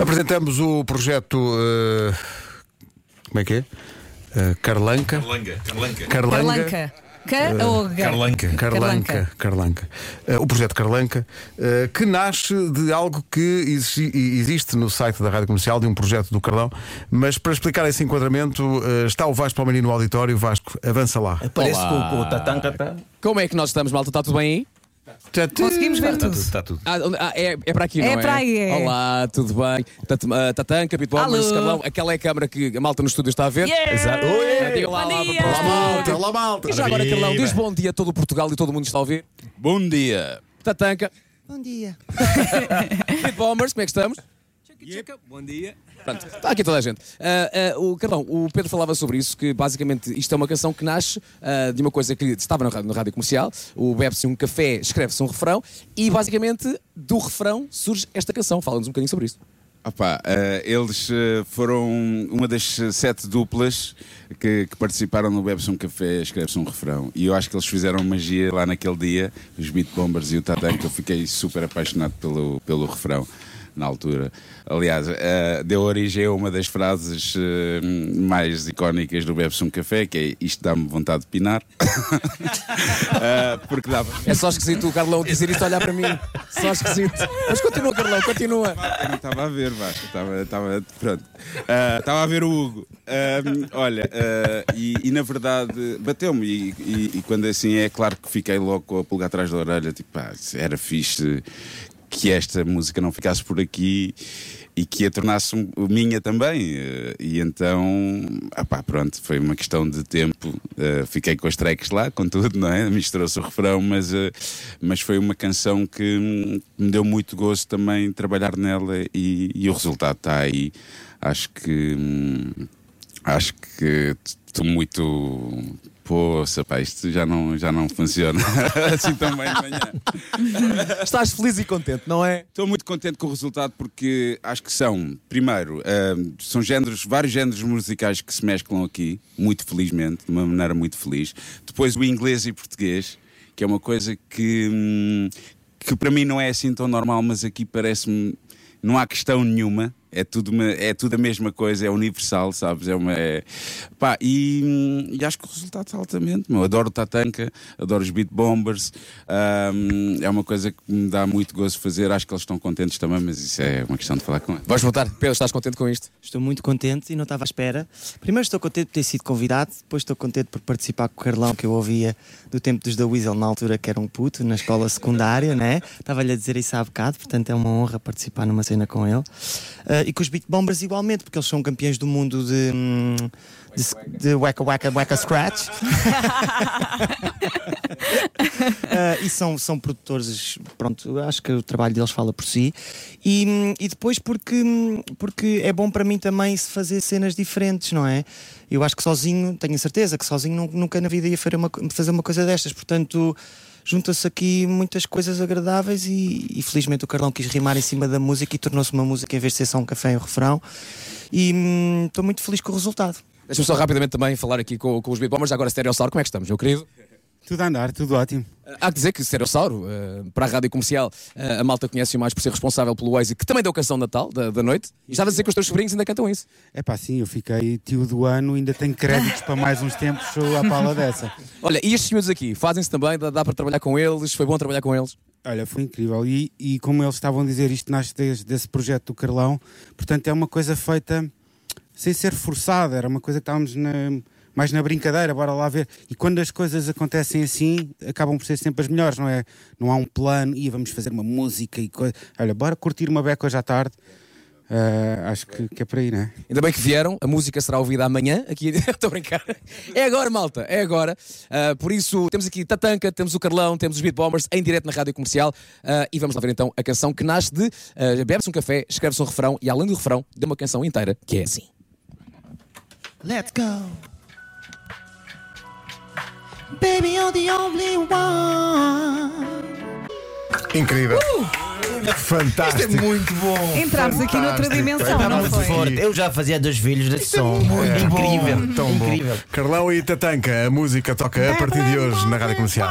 Apresentamos o projeto. eh, como é que é? Eh, Carlanca. Carlanga, Carlanca. Carlanga. Carlanca. Ou G? Carlanca. Carlanca, Carlanca. Eh, o projeto Carlanca, eh, que nasce de algo que exi- existe no site da Rádio Comercial, de um projeto do Carlão. Mas para explicar esse enquadramento, eh, está o Vasco Palmeirinho no auditório. Vasco, avança lá. Parece que o, o Tatanka tá. Como é que nós estamos, malta? Está tudo bem aí? Conseguimos ver Está tudo. tudo, está tudo. Ah, onde- ah, é, é para aqui, É não é? para aí, é. Olá, tudo bem? Tat- ah, Tatanca, Beatbombers, Alô. Carlão, aquela é a câmara que a malta no estúdio está a ver. Exato. Ah, diga lá, Bom lá, dia. para o estúdio. malta, olá, malta. E já agora, Carlão, diz bom dia a todo o Portugal e todo o mundo está a ouvir. Bom dia. Tatanca. Bom dia. Beatbombers, como é que estamos? Bom dia. Pronto, está aqui toda a gente. Ah, ah, o Carlão, o Pedro falava sobre isso, que basicamente isto é uma canção que nasce ah, de uma coisa que estava na rádio, na rádio comercial, o bebe-se um café, escreve-se um refrão, e basicamente do refrão surge esta canção. Fala-nos um bocadinho sobre isso. Opa, eh, eles foram uma das sete duplas que, que participaram no Bebes um Café, escreve-se um refrão. E eu acho que eles fizeram magia lá naquele dia, os Beat Bombers e o Tatanka. Eu fiquei super apaixonado pelo, pelo refrão na altura. Aliás, eh, deu origem a uma das frases eh, mais icónicas do Bebes um Café, que é isto dá-me vontade de pinar. Eh, porque dava. É só esquisito o Carlão dizer isto, olhar para mim. Só esquisito. Mas continua, Carlão, continua. Eu não estava a ver, Vasco. Estava, estava, pronto. Estava a ver o Hugo. Ah, olha, e, e na verdade bateu-me. E, e- e quando assim é, claro que fiquei logo com a pulga atrás da orelha. Tipo, pá, era fixe que esta música não ficasse por aqui e que a tornasse minha também. Eh, E então, ah pronto, foi uma questão de tempo. Eh, fiquei com as tracks lá, com tudo, não é? Misturou-se o refrão, mas, eh, mas foi uma canção que hum, me deu muito gosto também trabalhar nela e, e o resultado está aí. Acho que. hum, acho que estou muito. Poxa, pá, isto já não, já não funciona assim tão bem de manhã. Estás feliz e contente, não é? Estou muito contente com o resultado porque acho que são, primeiro, ahm, são géneros, vários géneros musicais que se mesclam aqui, muito felizmente, de uma maneira muito feliz. Depois o inglês e português, que é uma coisa que, hum, que para mim não é assim tão normal, mas aqui parece-me. Não há questão nenhuma, é tudo, uma- é tudo a mesma coisa, é universal, sabes? É uma, é- Pá, e, hum, e acho que o resultado está altamente. meu. Adoro o Tatanka, adoro os Beat Bombers, hum, é uma coisa que me dá muito gozo fazer. Acho que eles estão contentes também, mas isso é uma questão de falar com eles. Vais voltar. Pedro, estás contente com isto? Estou muito contente e não estava à espera. Primeiro estou contente por ter sido convidado, depois estou contente por participar com o Carlão, que eu ouvia do tempo dos da Weasel, na altura que era um puto, na escola secundária, né? Estava-lhe a dizer isso há bocado, portanto é uma honra participar numa cena com ele. Ah, e com os Beat Bombers igualmente, porque eles são campeões do mundo de. hum, de, de wacka wacka wacka scratch Ah, e são, são produtores, pronto, acho que o trabalho deles fala por si. E, hum, e depois porque, hum, porque é bom para mim também se fazer cenas diferentes, não é? Eu acho que sozinho, tenho a certeza que sozinho nu- nunca na vida ia fazer uma, fazer uma coisa destas, portanto. Junta-se aqui muitas coisas agradáveis e, e felizmente o Carlão quis rimar em cima da música e tornou-se uma música em vez de ser só um café e um refrão. E hum, estou muito feliz com o resultado. Deixa-me só rapidamente também falar aqui com, com os Beatbombers. Agora, Stereossauro, como é que estamos, meu querido? Tudo a andar, tudo ótimo. Há que dizer que Stereossauro, eh, para a rádio comercial, eh, a malta conhece mais por ser responsável pelo Waze, que também deu canção de Natal, da, da noite. E estava a dizer que os teus sobrinhos ainda cantam isso. É pá, sim, eu fiquei tio do ano, ainda tenho créditos para mais uns tempos, à pala dessa. Olha, e estes miúdos aqui, fazem-se também, dá, dá para trabalhar com eles, foi bom trabalhar com eles. Olha, foi incrível. E, e como eles estavam a dizer, isto nasce desde desse projeto do Carlão, portanto é uma coisa feita sem ser forçada, era uma coisa que estávamos na- mais na brincadeira, bora lá ver. E quando as coisas acontecem assim, acabam por ser sempre as melhores, não é? Não há um plano, e vamos fazer uma música e coisa. Olha, bora curtir uma beca hoje à tarde. Ah, acho que, que é por aí, não é? Ainda bem que vieram, a música será ouvida amanhã. Aqui, estou a brincar. É agora, malta, é agora. Ah, por isso, temos aqui Tatanka, temos o Carlão, temos os Beat Bombers em direto na rádio comercial. Ah, e vamos lá ver então a canção que nasce de bebe-se um café, escreve-se um refrão e além do refrão, dê uma canção inteira que é assim. Let's go. Baby, you're the only one. Incrível. Fantástico. Muito bom. Entramos aqui noutra dimensão, É não Muito foi? forte. Eu já fazia dois filhos desse som. incrível. Tão bom. incrível. Carlão e Tatanka, a música toca a partir de hoje na Rádio Comercial.